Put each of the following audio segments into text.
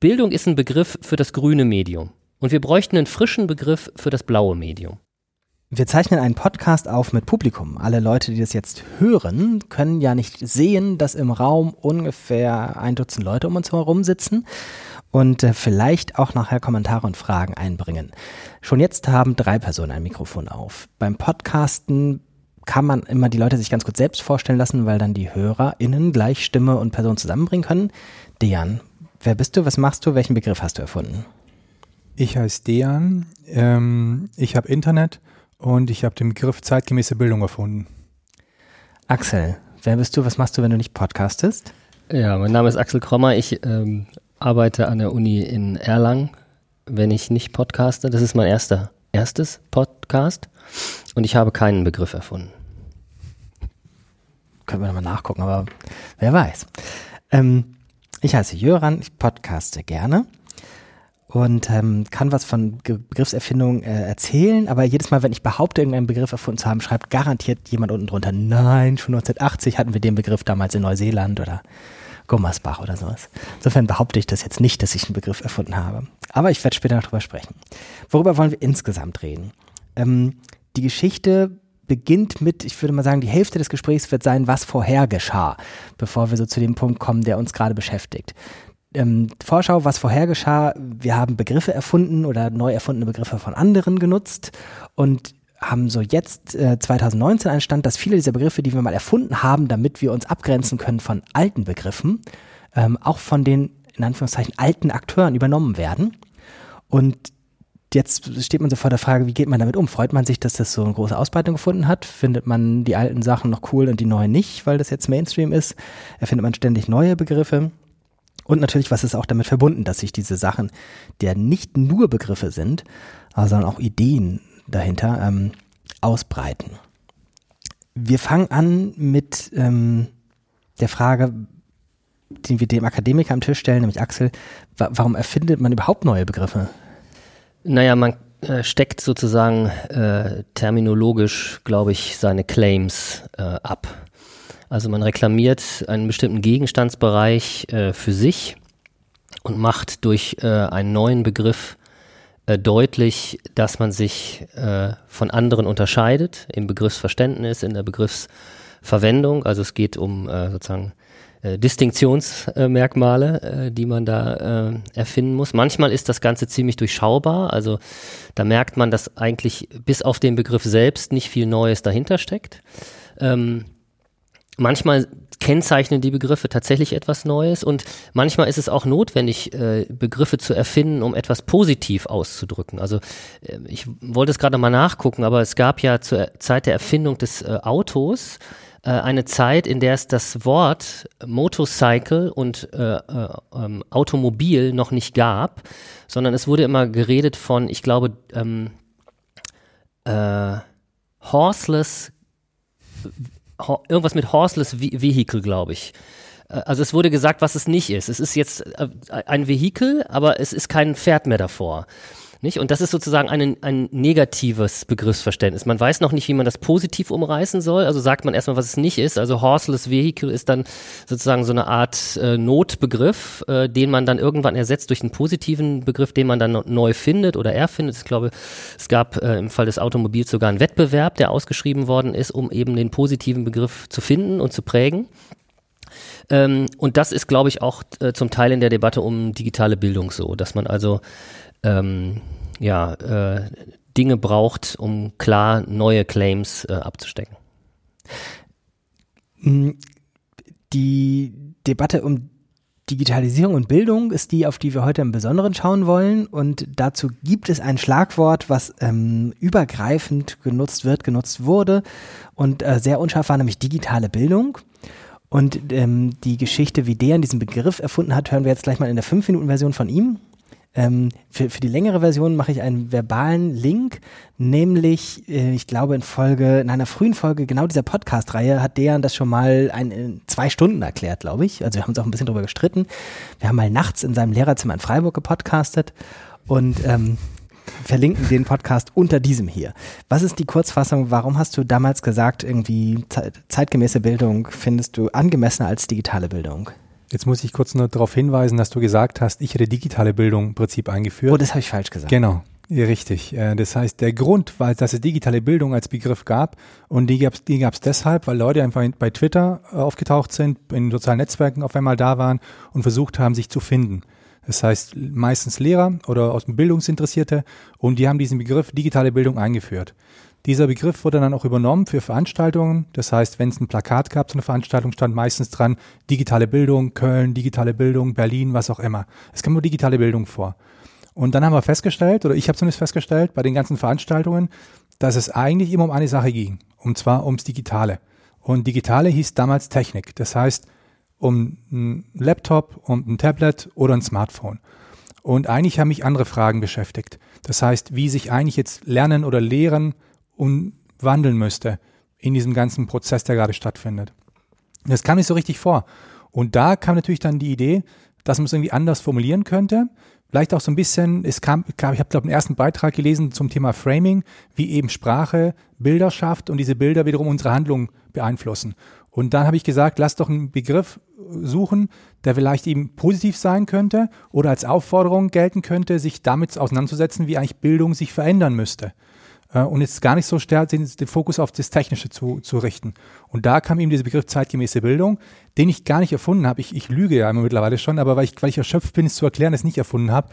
Bildung ist ein Begriff für das grüne Medium. Und wir bräuchten einen frischen Begriff für das blaue Medium. Wir zeichnen einen Podcast auf mit Publikum. Alle Leute, die das jetzt hören, können ja nicht sehen, dass im Raum ungefähr ein Dutzend Leute um uns herum sitzen und äh, vielleicht auch nachher Kommentare und Fragen einbringen. Schon jetzt haben drei Personen ein Mikrofon auf. Beim Podcasten kann man immer die Leute sich ganz kurz selbst vorstellen lassen, weil dann die HörerInnen gleich Stimme und Person zusammenbringen können. Dejan, wer bist du, was machst du, welchen Begriff hast du erfunden? Ich heiße Dejan, ähm, ich habe Internet und ich habe den Begriff zeitgemäße Bildung erfunden. Axel, wer bist du? Was machst du, wenn du nicht podcastest? Ja, mein Name ist Axel Krommer. Ich ähm, arbeite an der Uni in Erlangen, wenn ich nicht podcaste. Das ist mein erster, erstes Podcast und ich habe keinen Begriff erfunden. Können wir nochmal nachgucken, aber wer weiß. Ähm, ich heiße Jöran, ich podcaste gerne und ähm, kann was von Begriffserfindung äh, erzählen, aber jedes Mal, wenn ich behaupte, irgendeinen Begriff erfunden zu haben, schreibt garantiert jemand unten drunter, nein, schon 1980 hatten wir den Begriff damals in Neuseeland oder Gummersbach oder sowas. Insofern behaupte ich das jetzt nicht, dass ich einen Begriff erfunden habe. Aber ich werde später noch drüber sprechen. Worüber wollen wir insgesamt reden? Ähm, die Geschichte beginnt mit, ich würde mal sagen, die Hälfte des Gesprächs wird sein, was vorher geschah, bevor wir so zu dem Punkt kommen, der uns gerade beschäftigt ähm, Vorschau, was vorher geschah. Wir haben Begriffe erfunden oder neu erfundene Begriffe von anderen genutzt und haben so jetzt äh, 2019 einen Stand, dass viele dieser Begriffe, die wir mal erfunden haben, damit wir uns abgrenzen können von alten Begriffen, ähm, auch von den in Anführungszeichen alten Akteuren übernommen werden. Und jetzt steht man so vor der Frage, wie geht man damit um? Freut man sich, dass das so eine große Ausbreitung gefunden hat? Findet man die alten Sachen noch cool und die neuen nicht, weil das jetzt Mainstream ist? Erfindet man ständig neue Begriffe? Und natürlich, was ist auch damit verbunden, dass sich diese Sachen, ja nicht nur Begriffe sind, sondern auch Ideen dahinter, ähm, ausbreiten. Wir fangen an mit ähm, der Frage, die wir dem Akademiker am Tisch stellen, nämlich Axel, wa warum erfindet man überhaupt neue Begriffe? Naja, man äh, steckt sozusagen äh, terminologisch, glaube ich, seine Claims äh, ab. Also man reklamiert einen bestimmten Gegenstandsbereich äh, für sich und macht durch äh, einen neuen Begriff deutlich, dass man sich von anderen unterscheidet im Begriffsverständnis, in der Begriffsverwendung. Also es geht um sozusagen äh, Distinktionsmerkmale, die man da erfinden muss. Manchmal ist das Ganze ziemlich durchschaubar. Also da merkt man, dass eigentlich bis auf den Begriff selbst nicht viel Neues dahinter steckt. Ähm, manchmal kennzeichnen die Begriffe tatsächlich etwas Neues und manchmal ist es auch notwendig, äh, Begriffe zu erfinden, um etwas positiv auszudrücken. Also äh, ich wollte es gerade mal nachgucken, aber es gab ja zur Zeit der Erfindung des äh, Autos äh, eine Zeit, in der es das Wort Motorcycle und äh, äh, ähm, Automobil noch nicht gab, sondern es wurde immer geredet von, ich glaube, ähm, horseless irgendwas mit Horseless Vehicle, glaube ich. Äh, also es wurde gesagt, was es nicht ist. Es ist jetzt äh, ein Vehikel, aber es ist kein Pferd mehr davor. Nicht? Und das ist sozusagen ein, ein negatives Begriffsverständnis. Man weiß noch nicht, wie man das positiv umreißen soll. Also sagt man erstmal, was es nicht ist. Also Horseless Vehicle ist dann sozusagen so eine Art äh, Notbegriff, äh, den man dann irgendwann ersetzt durch einen positiven Begriff, den man dann neu findet oder erfindet. Ich glaube, es gab äh, im Fall des Automobils sogar einen Wettbewerb, der ausgeschrieben worden ist, um eben den positiven Begriff zu finden und zu prägen. Ähm, und das ist, glaube ich, auch äh, zum Teil in der Debatte um digitale Bildung so, dass man also ähm, ja, äh, Dinge braucht, um klar neue Claims äh, abzustecken. Mm, die Debatte um Digitalisierung und Bildung ist die, auf die wir heute im Besonderen schauen wollen. Und dazu gibt es ein Schlagwort, was ähm, übergreifend genutzt wird, genutzt wurde und äh, sehr unscharf war, nämlich digitale Bildung. Und ähm, die Geschichte, wie der diesen Begriff erfunden hat, hören wir jetzt gleich mal in der 5-Minuten-Version von ihm. Ähm, für, für die längere Version mache ich einen verbalen Link, nämlich, äh, ich glaube, in Folge, in einer frühen Folge genau dieser Podcast-Reihe hat Dejan das schon mal ein, in zwei Stunden erklärt, glaube ich. Also wir haben uns auch ein bisschen drüber gestritten. Wir haben mal nachts in seinem Lehrerzimmer in Freiburg gepodcastet und ähm, verlinken den Podcast unter diesem hier. Was ist die Kurzfassung? Warum hast du damals gesagt, irgendwie zeitgemäße Bildung findest du angemessener als digitale Bildung? Jetzt muss ich kurz nur darauf hinweisen, dass du gesagt hast, ich hätte digitale Bildung im Prinzip eingeführt. Oh, das habe ich falsch gesagt. Genau. Ja, richtig. Äh, Das heißt, der Grund war, dass es digitale Bildung als Begriff gab und die gab es die gab's deshalb, weil Leute einfach in- bei Twitter äh, aufgetaucht sind, in sozialen Netzwerken auf einmal da waren und versucht haben, sich zu finden. Das heißt, meistens Lehrer oder aus dem Bildungsinteressierte und die haben diesen Begriff digitale Bildung eingeführt. Dieser Begriff wurde dann auch übernommen für Veranstaltungen. Das heißt, wenn es ein Plakat gab zu einer Veranstaltung, stand meistens dran digitale Bildung, Köln, digitale Bildung, Berlin, was auch immer. Es kam nur digitale Bildung vor. Und dann haben wir festgestellt, oder ich habe zumindest festgestellt, bei den ganzen Veranstaltungen, dass es eigentlich immer um eine Sache ging, und zwar ums Digitale. Und Digitale hieß damals Technik. Das heißt, um ein Laptop, um ein Tablet oder ein Smartphone. Und eigentlich haben mich andere Fragen beschäftigt. Das heißt, wie sich eigentlich jetzt Lernen oder Lehren umwandeln müsste in diesem ganzen Prozess, der gerade stattfindet. Das kam nicht so richtig vor. Und da kam natürlich dann die Idee, dass man es irgendwie anders formulieren könnte. Vielleicht auch so ein bisschen, es kam ich habe glaube einen ersten Beitrag gelesen zum Thema Framing, wie eben Sprache Bilder schafft und diese Bilder wiederum unsere Handlung beeinflussen. Und dann habe ich gesagt, lass doch einen Begriff suchen, der vielleicht eben positiv sein könnte oder als Aufforderung gelten könnte, sich damit auseinanderzusetzen, wie eigentlich Bildung sich verändern müsste. Äh, Und jetzt gar nicht so stark den, den Fokus auf das Technische zu, zu richten. Und da kam eben dieser Begriff zeitgemäße Bildung, den ich gar nicht erfunden habe. Ich, ich lüge ja immer mittlerweile schon, aber weil ich, weil ich erschöpft bin, es zu erklären, es nicht erfunden habe.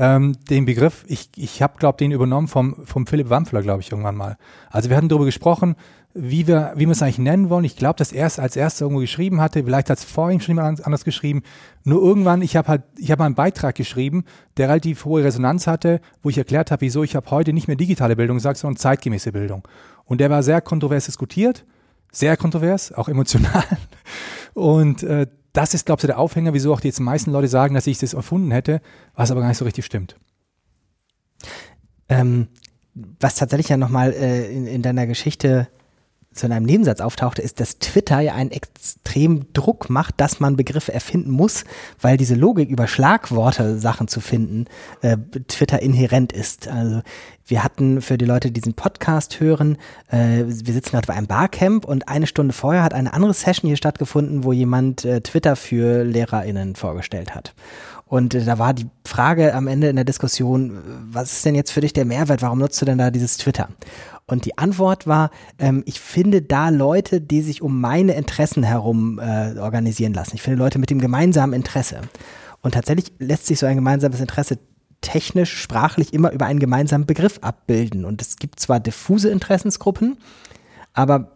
Ähm, den Begriff, ich, ich habe, glaube den übernommen vom, vom Philipp Wampfler, glaube ich, irgendwann mal. Also wir hatten darüber gesprochen, wie wir, wie wir es eigentlich nennen wollen. Ich glaube, dass er es als erster irgendwo geschrieben hatte. Vielleicht hat es vor ihm schon jemand anders geschrieben. Nur irgendwann, ich habe halt, ich habe einen Beitrag geschrieben, der relativ hohe Resonanz hatte, wo ich erklärt habe, wieso ich habe heute nicht mehr digitale Bildung gesagt, sondern zeitgemäße Bildung. Und der war sehr kontrovers diskutiert, sehr kontrovers, auch emotional. Und äh, das ist, glaube ich, der Aufhänger, wieso auch die jetzt meisten Leute sagen, dass ich das erfunden hätte, was aber gar nicht so richtig stimmt. Ähm, was tatsächlich ja nochmal äh, in, in deiner Geschichte zu einem Nebensatz auftauchte, ist, dass Twitter ja einen extremen Druck macht, dass man Begriffe erfinden muss, weil diese Logik über Schlagworte Sachen zu finden, äh, Twitter inhärent ist. Also wir hatten für die Leute, die diesen Podcast hören, äh, wir sitzen gerade bei einem Barcamp und eine Stunde vorher hat eine andere Session hier stattgefunden, wo jemand äh, Twitter für LehrerInnen vorgestellt hat. Und äh, da war die Frage am Ende in der Diskussion, äh, was ist denn jetzt für dich der Mehrwert? Warum nutzt du denn da dieses Twitter? Und die Antwort war, ähm, ich finde da Leute, die sich um meine Interessen herum äh, organisieren lassen. Ich finde Leute mit dem gemeinsamen Interesse. Und tatsächlich lässt sich so ein gemeinsames Interesse technisch, sprachlich immer über einen gemeinsamen Begriff abbilden. Und es gibt zwar diffuse Interessensgruppen, aber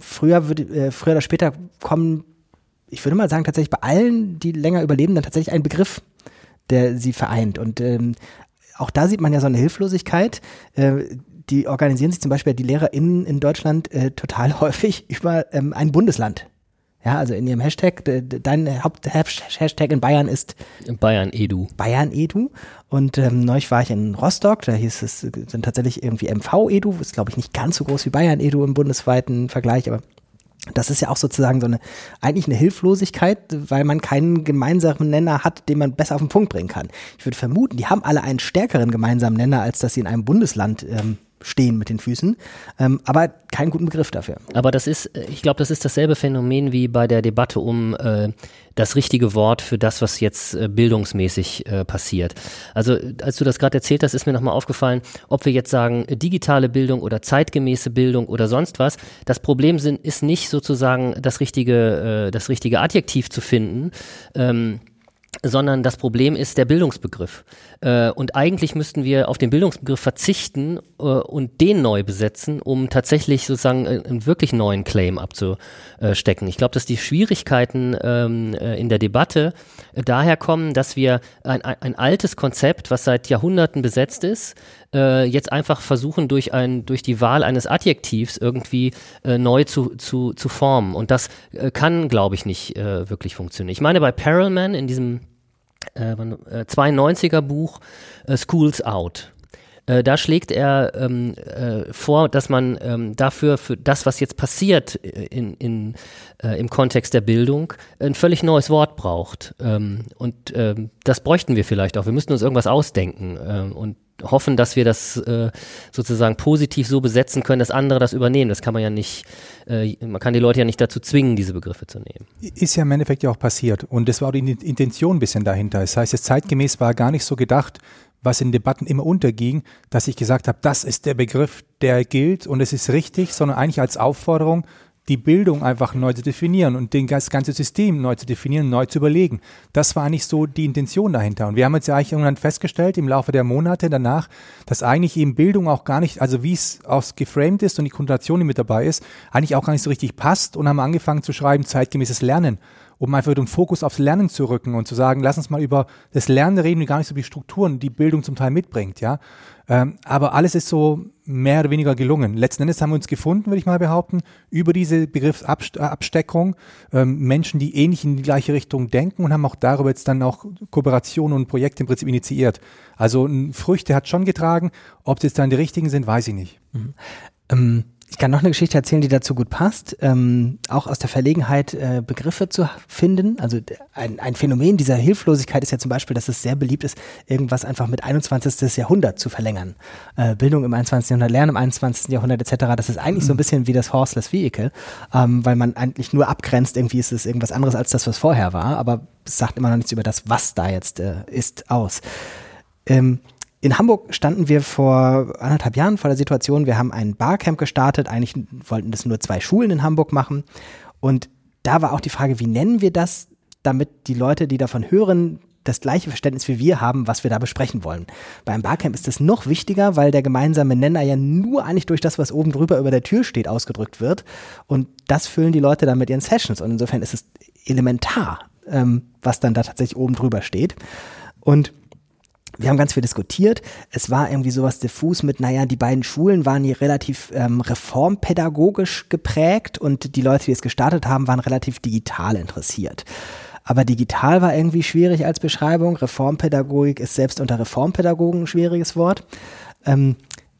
früher, würde, äh, früher oder später kommen, ich würde mal sagen, tatsächlich bei allen, die länger überleben, dann tatsächlich ein Begriff, der sie vereint. Und ähm, auch da sieht man ja so eine Hilflosigkeit. Äh, die organisieren sich zum Beispiel die LehrerInnen in Deutschland äh, total häufig über ähm, ein Bundesland. Ja, also in ihrem Hashtag, de, de, dein Haupt-Hashtag in Bayern ist Bayern Edu. Bayern Edu. Und ähm, neulich war ich in Rostock, da hieß es, sind tatsächlich irgendwie MV Edu, ist glaube ich nicht ganz so groß wie Bayern Edu im bundesweiten Vergleich, aber das ist ja auch sozusagen so eine, eigentlich eine Hilflosigkeit, weil man keinen gemeinsamen Nenner hat, den man besser auf den Punkt bringen kann. Ich würde vermuten, die haben alle einen stärkeren gemeinsamen Nenner, als dass sie in einem Bundesland ähm, stehen mit den Füßen, ähm, aber keinen guten Begriff dafür. Aber das ist, ich glaube, das ist dasselbe Phänomen wie bei der Debatte um äh, das richtige Wort für das, was jetzt äh, bildungsmäßig äh, passiert. Also als du das gerade erzählt hast, ist mir nochmal aufgefallen, ob wir jetzt sagen äh, digitale Bildung oder zeitgemäße Bildung oder sonst was. Das Problem sind, ist nicht sozusagen das richtige, äh, das richtige Adjektiv zu finden. Ähm, sondern das Problem ist der Bildungsbegriff. Äh, und eigentlich müssten wir auf den Bildungsbegriff verzichten äh, und den neu besetzen, um tatsächlich sozusagen äh, einen wirklich neuen Claim abzustecken. Ich glaube, dass die Schwierigkeiten ähm, äh, in der Debatte daher kommen, dass wir ein, ein, altes Konzept, was seit Jahrhunderten besetzt ist, jetzt einfach versuchen, durch, ein, durch die Wahl eines Adjektivs irgendwie äh, neu zu, zu, zu formen. Und das äh, kann, glaube ich, nicht äh, wirklich funktionieren. Ich meine, bei Perelman in diesem äh, wann- äh, 92er Buch äh, Schools Out. Äh, da schlägt er ähm, äh, vor, dass man ähm, dafür, für das, was jetzt passiert äh, in, in, äh, im Kontext der Bildung, ein völlig neues Wort braucht. Ähm, und ähm, das bräuchten wir vielleicht auch. Wir müssten uns irgendwas ausdenken. Ähm, und hoffen, dass wir das äh, sozusagen positiv so besetzen können, dass andere das übernehmen. Das kann man ja nicht, äh, man kann die Leute ja nicht dazu zwingen, diese Begriffe zu nehmen. Ist ja im Endeffekt ja auch passiert und das war auch die Intention ein bisschen dahinter. Das heißt, jetzt zeitgemäß war gar nicht so gedacht, was in Debatten immer unterging, dass ich gesagt habe, das ist der Begriff, der gilt und es ist richtig, sondern eigentlich als Aufforderung, die Bildung einfach neu zu definieren und das ganze System neu zu definieren, neu zu überlegen. Das war eigentlich so die Intention dahinter. Und wir haben jetzt ja eigentlich irgendwann festgestellt im Laufe der Monate danach, dass eigentlich eben Bildung auch gar nicht, also wie es aus geframed ist und die Konnotation, die mit dabei ist, eigentlich auch gar nicht so richtig passt und haben angefangen zu schreiben, zeitgemäßes Lernen um einfach den Fokus aufs Lernen zu rücken und zu sagen, lass uns mal über das Lernen reden gar nicht so über die Strukturen, die Bildung zum Teil mitbringt, ja. Ähm, aber alles ist so mehr oder weniger gelungen. Letzten Endes haben wir uns gefunden, würde ich mal behaupten, über diese Begriffsabsteckung, ähm, Menschen, die ähnlich in die gleiche Richtung denken und haben auch darüber jetzt dann auch Kooperationen und Projekte im Prinzip initiiert. Also Früchte hat schon getragen, ob es jetzt dann die richtigen sind, weiß ich nicht. Mhm. Ähm ich kann noch eine Geschichte erzählen, die dazu gut passt. Ähm, auch aus der Verlegenheit, äh, Begriffe zu finden. Also ein, ein Phänomen dieser Hilflosigkeit ist ja zum Beispiel, dass es sehr beliebt ist, irgendwas einfach mit 21. Jahrhundert zu verlängern. Äh, Bildung im 21. Jahrhundert, Lernen im 21. Jahrhundert etc. Das ist eigentlich so ein bisschen wie das Horseless Vehicle, ähm, weil man eigentlich nur abgrenzt, irgendwie ist es irgendwas anderes als das, was vorher war, aber es sagt immer noch nichts über das, was da jetzt äh, ist, aus. Ähm, in Hamburg standen wir vor anderthalb Jahren vor der Situation, wir haben ein Barcamp gestartet, eigentlich wollten das nur zwei Schulen in Hamburg machen und da war auch die Frage, wie nennen wir das, damit die Leute, die davon hören, das gleiche Verständnis wie wir haben, was wir da besprechen wollen. Beim Barcamp ist das noch wichtiger, weil der gemeinsame Nenner ja nur eigentlich durch das, was oben drüber über der Tür steht, ausgedrückt wird. Und das füllen die Leute dann mit ihren Sessions. Und insofern ist es elementar, ähm, was dann da tatsächlich oben drüber steht. Und wir haben ganz viel diskutiert. Es war irgendwie sowas diffus mit, naja, die beiden Schulen waren hier relativ ähm, reformpädagogisch geprägt und die Leute, die es gestartet haben, waren relativ digital interessiert. Aber digital war irgendwie schwierig als Beschreibung. Reformpädagogik ist selbst unter Reformpädagogen ein schwieriges Wort. Ähm,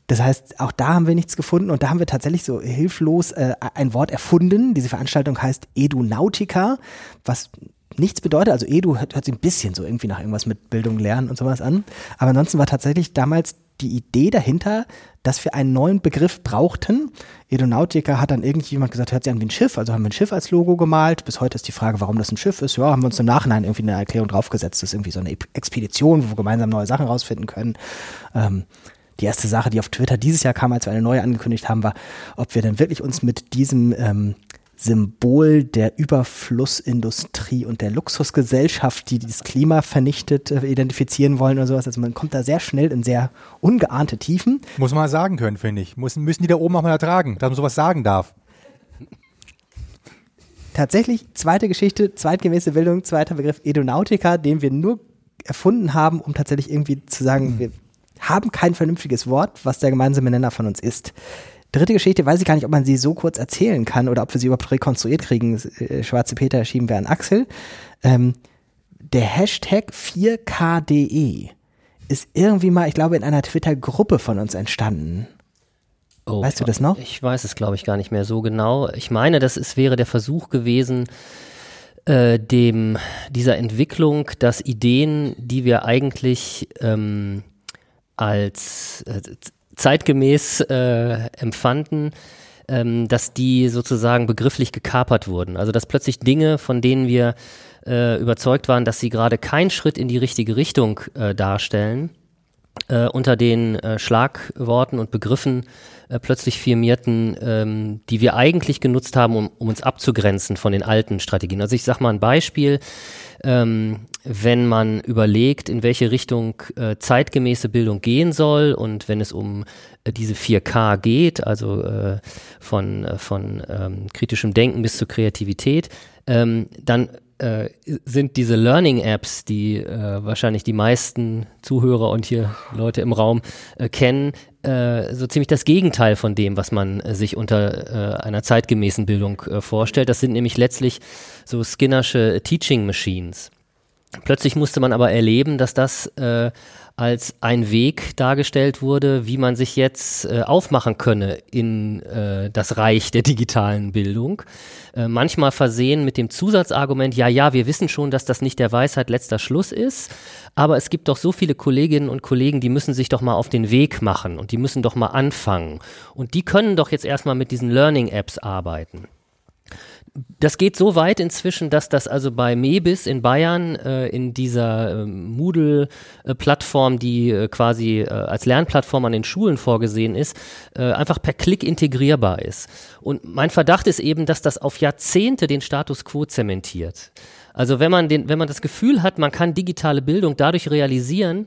das heißt, auch da haben wir nichts gefunden und da haben wir tatsächlich so hilflos äh, ein Wort erfunden. Diese Veranstaltung heißt Edunautica, was nichts bedeutet. Also Edu hört, hört sich ein bisschen so irgendwie nach irgendwas mit Bildung, Lernen und sowas an. Aber ansonsten war tatsächlich damals die Idee dahinter, dass wir einen neuen Begriff brauchten. Edonautica hat dann irgendjemand gesagt, hört sich an wie ein Schiff, also haben wir ein Schiff als Logo gemalt. Bis heute ist die Frage, warum das ein Schiff ist. Ja, haben wir uns im Nachhinein irgendwie eine Erklärung draufgesetzt. Das ist irgendwie so eine Expedition, wo wir gemeinsam neue Sachen rausfinden können. Ähm, die erste Sache, die auf Twitter dieses Jahr kam, als wir eine neue angekündigt haben, war, ob wir denn wirklich uns mit diesem ähm, Symbol der Überflussindustrie und der Luxusgesellschaft, die das Klima vernichtet, äh, identifizieren wollen oder sowas. Also man kommt da sehr schnell in sehr ungeahnte Tiefen. Muss man sagen können, finde ich. Muss, müssen die da oben auch mal ertragen, dass man sowas sagen darf. Tatsächlich, zweite Geschichte, zweitgemäße Bildung, zweiter Begriff Edonautica, den wir nur erfunden haben, um tatsächlich irgendwie zu sagen, mhm. wir haben kein vernünftiges Wort, was der gemeinsame Nenner von uns ist. Dritte Geschichte, weiß ich gar nicht, ob man sie so kurz erzählen kann oder ob wir sie überhaupt rekonstruiert kriegen. Äh, Schwarze Peter schieben wir an Axel. Ähm, der Hashtag 4KDE ist irgendwie mal, ich glaube, in einer Twitter-Gruppe von uns entstanden. Oh, weißt du das noch? Ich weiß es, glaube ich, gar nicht mehr so genau. Ich meine, das ist, wäre der Versuch gewesen, äh, dem, dieser Entwicklung, dass Ideen, die wir eigentlich ähm, als äh, zeitgemäß äh, empfanden, ähm, dass die sozusagen begrifflich gekapert wurden. Also dass plötzlich Dinge, von denen wir äh, überzeugt waren, dass sie gerade keinen Schritt in die richtige Richtung äh, darstellen, äh, unter den äh, Schlagworten und Begriffen äh, plötzlich firmierten, ähm, die wir eigentlich genutzt haben, um, um uns abzugrenzen von den alten Strategien. Also ich sage mal ein Beispiel ähm, wenn man überlegt, in welche Richtung äh, zeitgemäße Bildung gehen soll und wenn es um äh, diese 4K geht, also äh, von, äh, von ähm, kritischem Denken bis zur Kreativität, ähm, dann äh, sind diese Learning-Apps, die äh, wahrscheinlich die meisten Zuhörer und hier Leute im Raum kennen, äh, so ziemlich das Gegenteil von dem, was man äh, sich unter äh, einer zeitgemäßen Bildung vorstellt. Das sind nämlich letztlich so Skinnersche Teaching Machines. Plötzlich musste man aber erleben, dass das äh, als ein Weg dargestellt wurde, wie man sich jetzt äh, aufmachen könne in äh, das Reich der digitalen Bildung. Äh, manchmal versehen mit dem Zusatzargument, ja, ja, wir wissen schon, dass das nicht der Weisheit letzter Schluss ist, aber es gibt doch so viele Kolleginnen und Kollegen, die müssen sich doch mal auf den Weg machen und die müssen doch mal anfangen. Und die können doch jetzt erstmal mit diesen Learning-Apps arbeiten das geht so weit inzwischen, dass das also bei Mebis in Bayern äh, in dieser äh, Moodle-Plattform, die äh, quasi äh, als Lernplattform an den Schulen vorgesehen ist, äh, einfach per Klick integrierbar ist. Und mein Verdacht ist eben, dass das auf Jahrzehnte den Status quo zementiert. Also wenn man, den, wenn man das Gefühl hat, man kann digitale Bildung dadurch realisieren,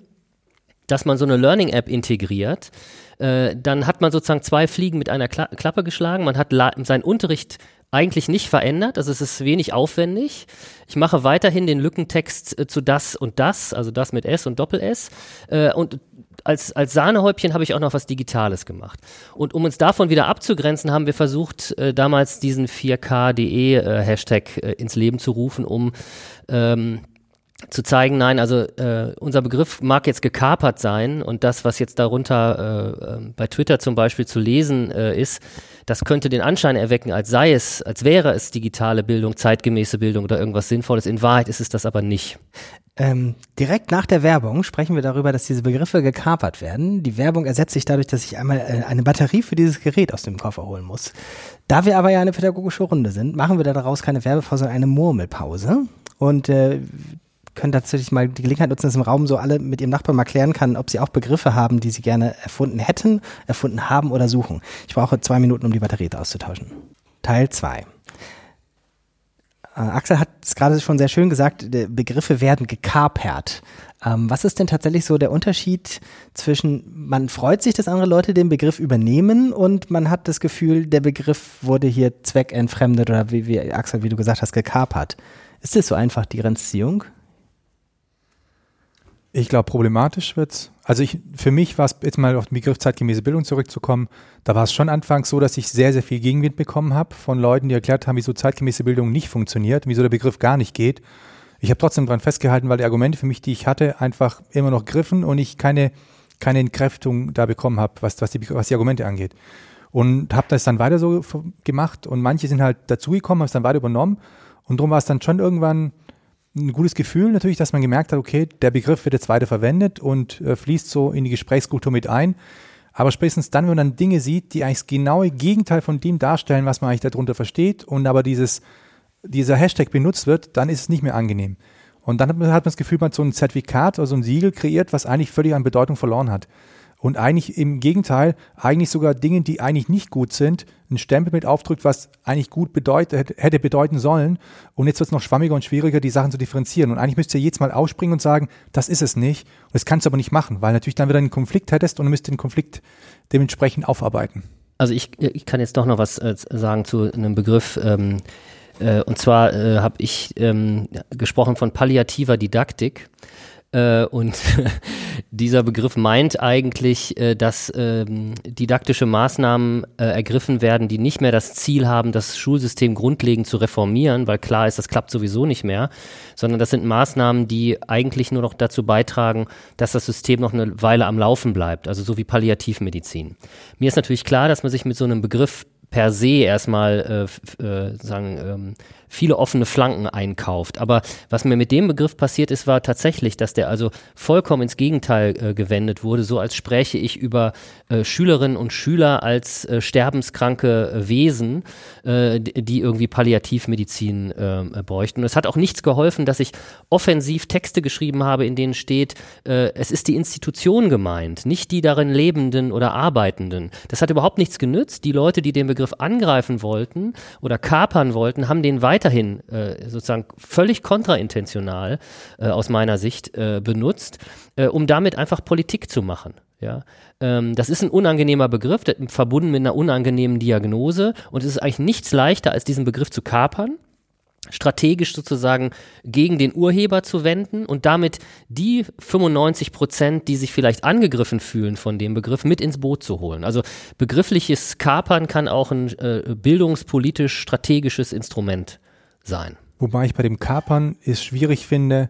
dass man so eine Learning-App integriert, äh, dann hat man sozusagen zwei Fliegen mit einer Kla Klappe geschlagen. Man hat seinen Unterricht eigentlich nicht verändert. Also es ist wenig aufwendig. Ich mache weiterhin den Lückentext äh, zu das und das, also das mit S und Doppel-S. Äh, und als, als Sahnehäubchen habe ich auch noch was Digitales gemacht. Und um uns davon wieder abzugrenzen, haben wir versucht, äh, damals diesen 4KDE-Hashtag äh, äh, ins Leben zu rufen, um ähm, zu zeigen, nein, also äh, unser Begriff mag jetzt gekapert sein und das, was jetzt darunter äh, bei Twitter zum Beispiel zu lesen äh, ist, das könnte den Anschein erwecken, als sei es, als wäre es digitale Bildung, zeitgemäße Bildung oder irgendwas Sinnvolles. In Wahrheit ist es das aber nicht. Ähm, direkt nach der Werbung sprechen wir darüber, dass diese Begriffe gekapert werden. Die Werbung ersetzt sich dadurch, dass ich einmal äh, eine Batterie für dieses Gerät aus dem Koffer holen muss. Da wir aber ja eine pädagogische Runde sind, machen wir daraus keine Werbepause, sondern eine Murmelpause. Und äh, können tatsächlich mal die Gelegenheit nutzen, dass im Raum so alle mit ihrem Nachbarn mal klären kann, ob sie auch Begriffe haben, die sie gerne erfunden hätten, erfunden haben oder suchen. Ich brauche zwei Minuten, um die Batterie auszutauschen. Teil 2. Äh, Axel hat es gerade schon sehr schön gesagt, Begriffe werden gekapert. Ähm, was ist denn tatsächlich so der Unterschied zwischen, man freut sich, dass andere Leute den Begriff übernehmen und man hat das Gefühl, der Begriff wurde hier zweckentfremdet oder wie, wie Axel, wie du gesagt hast, gekapert. Ist das so einfach die Grenzziehung? Ich glaube, problematisch wird's. Also ich, für mich war es jetzt mal auf den Begriff zeitgemäße Bildung zurückzukommen. Da war es schon anfangs so, dass ich sehr, sehr viel Gegenwind bekommen habe von Leuten, die erklärt haben, wieso zeitgemäße Bildung nicht funktioniert, wieso der Begriff gar nicht geht. Ich habe trotzdem daran festgehalten, weil die Argumente für mich, die ich hatte, einfach immer noch griffen und ich keine, keine Entkräftung da bekommen habe, was, was, die, was die Argumente angeht. Und habe das dann weiter so gemacht und manche sind halt dazugekommen, haben es dann weiter übernommen und darum war es dann schon irgendwann ein gutes Gefühl natürlich, dass man gemerkt hat, okay, der Begriff wird jetzt weiter verwendet und äh, fließt so in die Gesprächskultur mit ein. Aber spätestens dann, wenn man dann Dinge sieht, die eigentlich das genaue Gegenteil von dem darstellen, was man eigentlich darunter versteht und aber dieses, dieser Hashtag benutzt wird, dann ist es nicht mehr angenehm. Und dann hat man, hat man das Gefühl, man hat so ein Zertifikat oder so ein Siegel kreiert, was eigentlich völlig an Bedeutung verloren hat und eigentlich im Gegenteil, eigentlich sogar Dinge, die eigentlich nicht gut sind, einen Stempel mit aufdrückt, was eigentlich gut bedeutet, hätte bedeuten sollen. Und jetzt wird es noch schwammiger und schwieriger, die Sachen zu differenzieren. Und eigentlich müsst ihr jetzt mal ausspringen und sagen, das ist es nicht. Und das kannst du aber nicht machen, weil natürlich dann wieder einen Konflikt hättest und du müsst den Konflikt dementsprechend aufarbeiten. Also ich, ich kann jetzt doch noch was äh, sagen zu einem Begriff. Ähm, äh, und zwar äh, habe ich ähm, gesprochen von palliativer Didaktik. Äh, und dieser Begriff meint eigentlich, äh, dass ähm, didaktische Maßnahmen äh, ergriffen werden, die nicht mehr das Ziel haben, das Schulsystem grundlegend zu reformieren, weil klar ist, das klappt sowieso nicht mehr, sondern das sind Maßnahmen, die eigentlich nur noch dazu beitragen, dass das System noch eine Weile am Laufen bleibt, also so wie Palliativmedizin. Mir ist natürlich klar, dass man sich mit so einem Begriff per se erstmal äh, äh, sagen ähm, viele offene Flanken einkauft. Aber was mir mit dem Begriff passiert ist, war tatsächlich, dass der also vollkommen ins Gegenteil äh, gewendet wurde, so als spräche ich über äh, Schülerinnen und Schüler als äh, sterbenskranke äh, Wesen, äh, die irgendwie Palliativmedizin äh, bräuchten. Und es hat auch nichts geholfen, dass ich offensiv Texte geschrieben habe, in denen steht, es ist die Institution gemeint, nicht die darin Lebenden oder Arbeitenden. Das hat überhaupt nichts genützt. Die Leute, die den Begriff angreifen wollten oder kapern wollten, haben den weiter weiterhin äh, sozusagen völlig kontraintentional äh, aus meiner Sicht äh, benutzt, äh, um damit einfach Politik zu machen. Ja, ähm, das ist ein unangenehmer Begriff, verbunden mit einer unangenehmen Diagnose und es ist eigentlich nichts leichter, als diesen Begriff zu kapern strategisch sozusagen gegen den Urheber zu wenden und damit die 95 Prozent, die sich vielleicht angegriffen fühlen von dem Begriff, mit ins Boot zu holen. Also begriffliches Kapern kann auch ein äh, bildungspolitisch strategisches Instrument sein. Wobei ich bei dem Kapern es schwierig finde,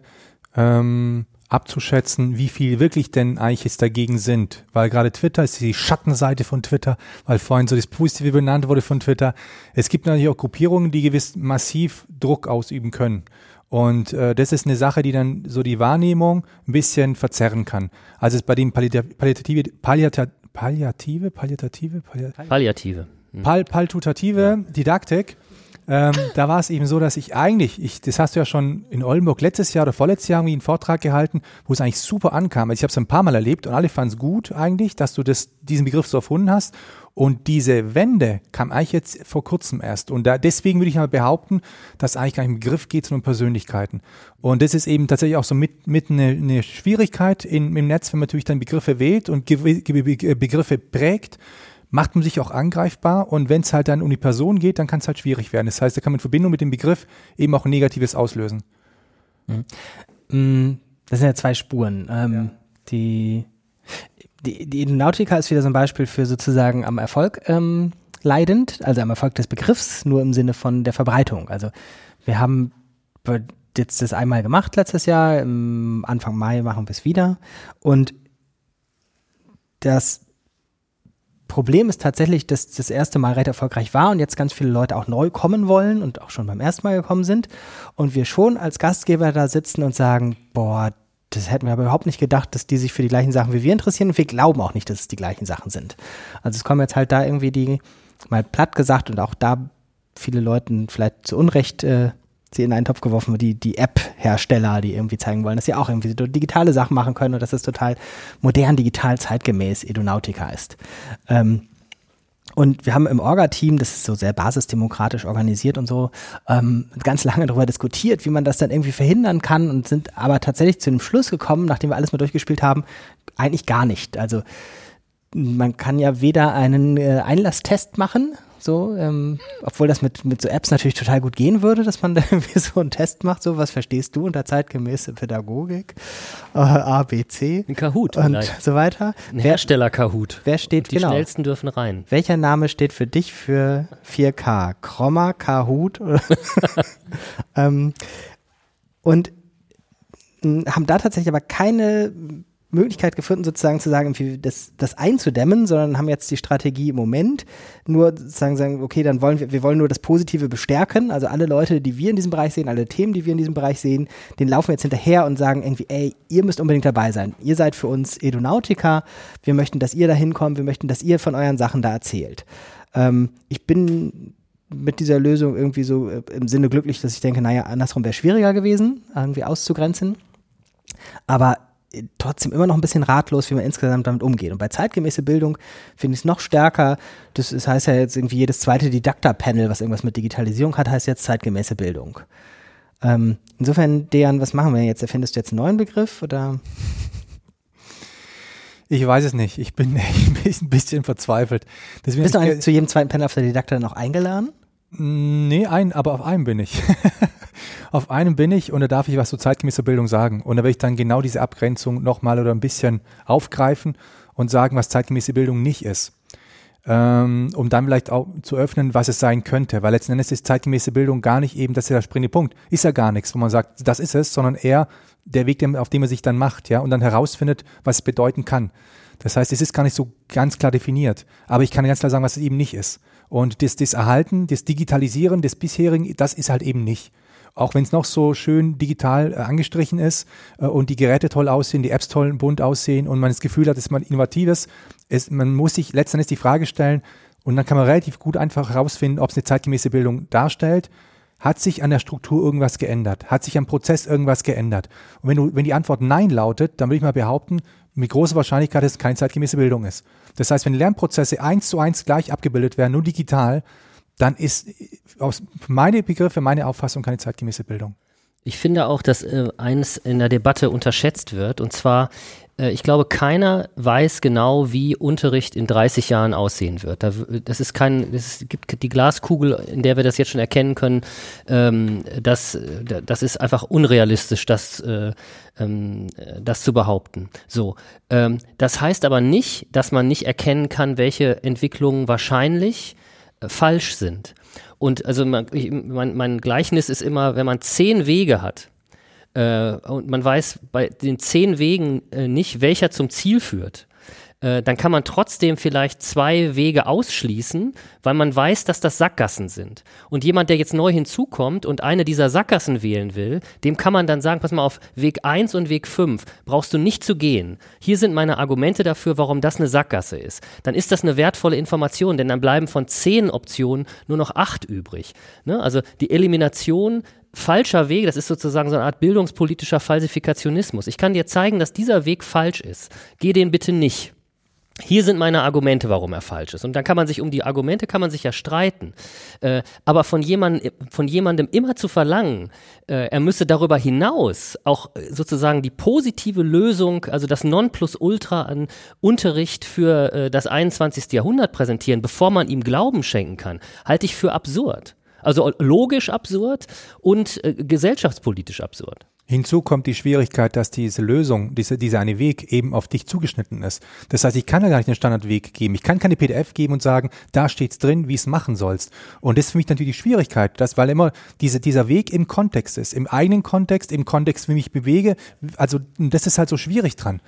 ähm, abzuschätzen, wie viel wirklich denn eigentlich jetzt dagegen sind. Weil gerade Twitter ist die Schattenseite von Twitter, weil vorhin so das Positive benannt wurde von Twitter. Es gibt natürlich auch Gruppierungen, die gewiss massiv Druck ausüben können. Und äh, das ist eine Sache, die dann so die Wahrnehmung ein bisschen verzerren kann. Also es bei dem Palliative, Palliative, Palliative, Palliative, Palliative, Palliative. Hm. Pal, Paltutative ja. Didaktik ähm, da war es eben so, dass ich eigentlich, ich, das hast du ja schon in Oldenburg letztes Jahr oder vorletztes Jahr irgendwie einen Vortrag gehalten, wo es eigentlich super ankam. Also ich habe es ein paar Mal erlebt und alle fanden es gut eigentlich, dass du das, diesen Begriff so erfunden hast. Und diese Wende kam eigentlich jetzt vor kurzem erst. Und da, deswegen würde ich mal behaupten, dass eigentlich gar nicht um Begriff geht, sondern um Persönlichkeiten. Und das ist eben tatsächlich auch so mit, mit eine, eine Schwierigkeit in, im Netz, wenn man natürlich dann Begriffe wählt und Begriffe prägt macht man sich auch angreifbar und wenn es halt dann um die Person geht, dann kann es halt schwierig werden. Das heißt, da kann man in Verbindung mit dem Begriff eben auch Negatives auslösen. Mhm. Mm, das sind ja zwei Spuren. Ähm, ja. Die, die, die Nautica ist wieder so ein Beispiel für sozusagen am Erfolg ähm, leidend, also am Erfolg des Begriffs, nur im Sinne von der Verbreitung. Also wir haben jetzt das einmal gemacht letztes Jahr, im Anfang Mai machen wir es wieder und das Problem ist tatsächlich, dass das erste Mal recht erfolgreich war und jetzt ganz viele Leute auch neu kommen wollen und auch schon beim ersten Mal gekommen sind und wir schon als Gastgeber da sitzen und sagen, boah, das hätten wir aber überhaupt nicht gedacht, dass die sich für die gleichen Sachen wie wir interessieren und wir glauben auch nicht, dass es die gleichen Sachen sind. Also es kommen jetzt halt da irgendwie die, mal platt gesagt und auch da viele Leuten vielleicht zu Unrecht äh, sie in einen Topf geworfen, die, die App-Hersteller, die irgendwie zeigen wollen, dass sie auch irgendwie digitale Sachen machen können und dass es total modern, digital, zeitgemäß Edonautica ist. Ähm, und wir haben im Orga-Team, das ist so sehr basisdemokratisch organisiert und so, ähm, ganz lange darüber diskutiert, wie man das dann irgendwie verhindern kann und sind aber tatsächlich zu dem Schluss gekommen, nachdem wir alles mal durchgespielt haben, eigentlich gar nicht. Also man kann ja weder einen äh, Einlasstest machen, so, ähm, obwohl das mit, mit so Apps natürlich total gut gehen würde, dass man da irgendwie so einen Test macht, so was verstehst du unter zeitgemäße Pädagogik, äh, A, B, C. Ein Kahoot und vielleicht. so weiter. Ein Hersteller Kahoot. Wer steht, die genau. schnellsten dürfen rein. Welcher Name steht für dich für 4K? Chroma, Kahoot? ähm, und haben da tatsächlich aber keine Möglichkeit gefunden, sozusagen zu sagen, das, das einzudämmen, sondern haben jetzt die Strategie im Moment nur sozusagen sagen, okay, dann wollen wir, wir wollen nur das Positive bestärken. Also alle Leute, die wir in diesem Bereich sehen, alle Themen, die wir in diesem Bereich sehen, den laufen jetzt hinterher und sagen irgendwie, ey, ihr müsst unbedingt dabei sein. Ihr seid für uns Edonautica. Wir möchten, dass ihr da hinkommt. Wir möchten, dass ihr von euren Sachen da erzählt. Ähm, ich bin mit dieser Lösung irgendwie so äh, im Sinne glücklich, dass ich denke, naja, andersrum wäre schwieriger gewesen, irgendwie auszugrenzen. Aber trotzdem immer noch ein bisschen ratlos, wie man insgesamt damit umgeht. Und bei zeitgemäße Bildung finde ich es noch stärker. Das, das heißt ja jetzt irgendwie jedes zweite Didakta-Panel, was irgendwas mit Digitalisierung hat, heißt jetzt zeitgemäße Bildung. Ähm, insofern, Dejan, was machen wir jetzt? Erfindest du jetzt einen neuen Begriff oder? Ich weiß es nicht. Ich bin ein bisschen verzweifelt. Deswegen Bist du eigentlich zu jedem zweiten Panel auf der Didakta dann auch eingeladen? Nee, ein, aber auf einem bin ich. auf einem bin ich und da darf ich was zur zeitgemäßer Bildung sagen. Und da werde ich dann genau diese Abgrenzung nochmal oder ein bisschen aufgreifen und sagen, was zeitgemäße Bildung nicht ist. Ähm, um dann vielleicht auch zu öffnen, was es sein könnte. Weil letzten Endes ist zeitgemäße Bildung gar nicht eben, das ist ja der springende Punkt. Ist ja gar nichts, wo man sagt, das ist es, sondern eher der Weg, auf dem man sich dann macht, ja, und dann herausfindet, was es bedeuten kann. Das heißt, es ist gar nicht so ganz klar definiert. Aber ich kann ganz klar sagen, was es eben nicht ist. Und das, das Erhalten, das Digitalisieren des bisherigen, das ist halt eben nicht. Auch wenn es noch so schön digital äh, angestrichen ist äh, und die Geräte toll aussehen, die Apps toll bunt aussehen und man das Gefühl hat, dass man innovatives, ist, man muss sich letztendlich die Frage stellen und dann kann man relativ gut einfach herausfinden, ob es eine zeitgemäße Bildung darstellt. Hat sich an der Struktur irgendwas geändert? Hat sich am Prozess irgendwas geändert? Und wenn, du, wenn die Antwort Nein lautet, dann würde ich mal behaupten, mit großer Wahrscheinlichkeit, dass es keine zeitgemäße Bildung ist. Das heißt, wenn Lernprozesse eins zu eins gleich abgebildet werden, nur digital, dann ist aus meine Begriffe, meine Auffassung keine zeitgemäße Bildung. Ich finde auch, dass äh, eines in der Debatte unterschätzt wird, und zwar, äh, ich glaube, keiner weiß genau, wie Unterricht in 30 Jahren aussehen wird. Da, das ist kein, es gibt die Glaskugel, in der wir das jetzt schon erkennen können, ähm, das, das ist einfach unrealistisch, das, äh, ähm, das zu behaupten. So, ähm, das heißt aber nicht, dass man nicht erkennen kann, welche Entwicklungen wahrscheinlich falsch sind. Und also mein, mein, mein Gleichnis ist immer, wenn man zehn Wege hat, äh, und man weiß bei den zehn Wegen äh, nicht, welcher zum Ziel führt, äh, dann kann man trotzdem vielleicht zwei Wege ausschließen, weil man weiß, dass das Sackgassen sind. Und jemand, der jetzt neu hinzukommt und eine dieser Sackgassen wählen will, dem kann man dann sagen, pass mal auf, Weg 1 und Weg 5 brauchst du nicht zu gehen. Hier sind meine Argumente dafür, warum das eine Sackgasse ist. Dann ist das eine wertvolle Information, denn dann bleiben von zehn Optionen nur noch acht übrig. Ne? Also die Elimination falscher Wege, das ist sozusagen so eine Art bildungspolitischer Falsifikationismus. Ich kann dir zeigen, dass dieser Weg falsch ist. Geh den bitte nicht. Hier sind meine Argumente, warum er falsch ist. Und dann kann man sich um die Argumente kann man sich ja streiten. Äh, aber von, jemand, von jemandem immer zu verlangen, äh, er müsse darüber hinaus auch äh, sozusagen die positive Lösung, also das Nonplusultra an Unterricht für äh, das 21. Jahrhundert präsentieren, bevor man ihm Glauben schenken kann, halte ich für absurd. Also logisch absurd und äh, gesellschaftspolitisch absurd. Hinzu kommt die Schwierigkeit, dass diese Lösung, diese, dieser eine Weg eben auf dich zugeschnitten ist. Das heißt, ich kann da gar nicht einen Standardweg geben. Ich kann keine PDF geben und sagen, da steht's drin, wie es machen sollst. Und das ist für mich natürlich die Schwierigkeit, dass, weil immer diese, dieser Weg im Kontext ist, im eigenen Kontext, im Kontext, wie ich mich bewege. Also, das ist halt so schwierig dran.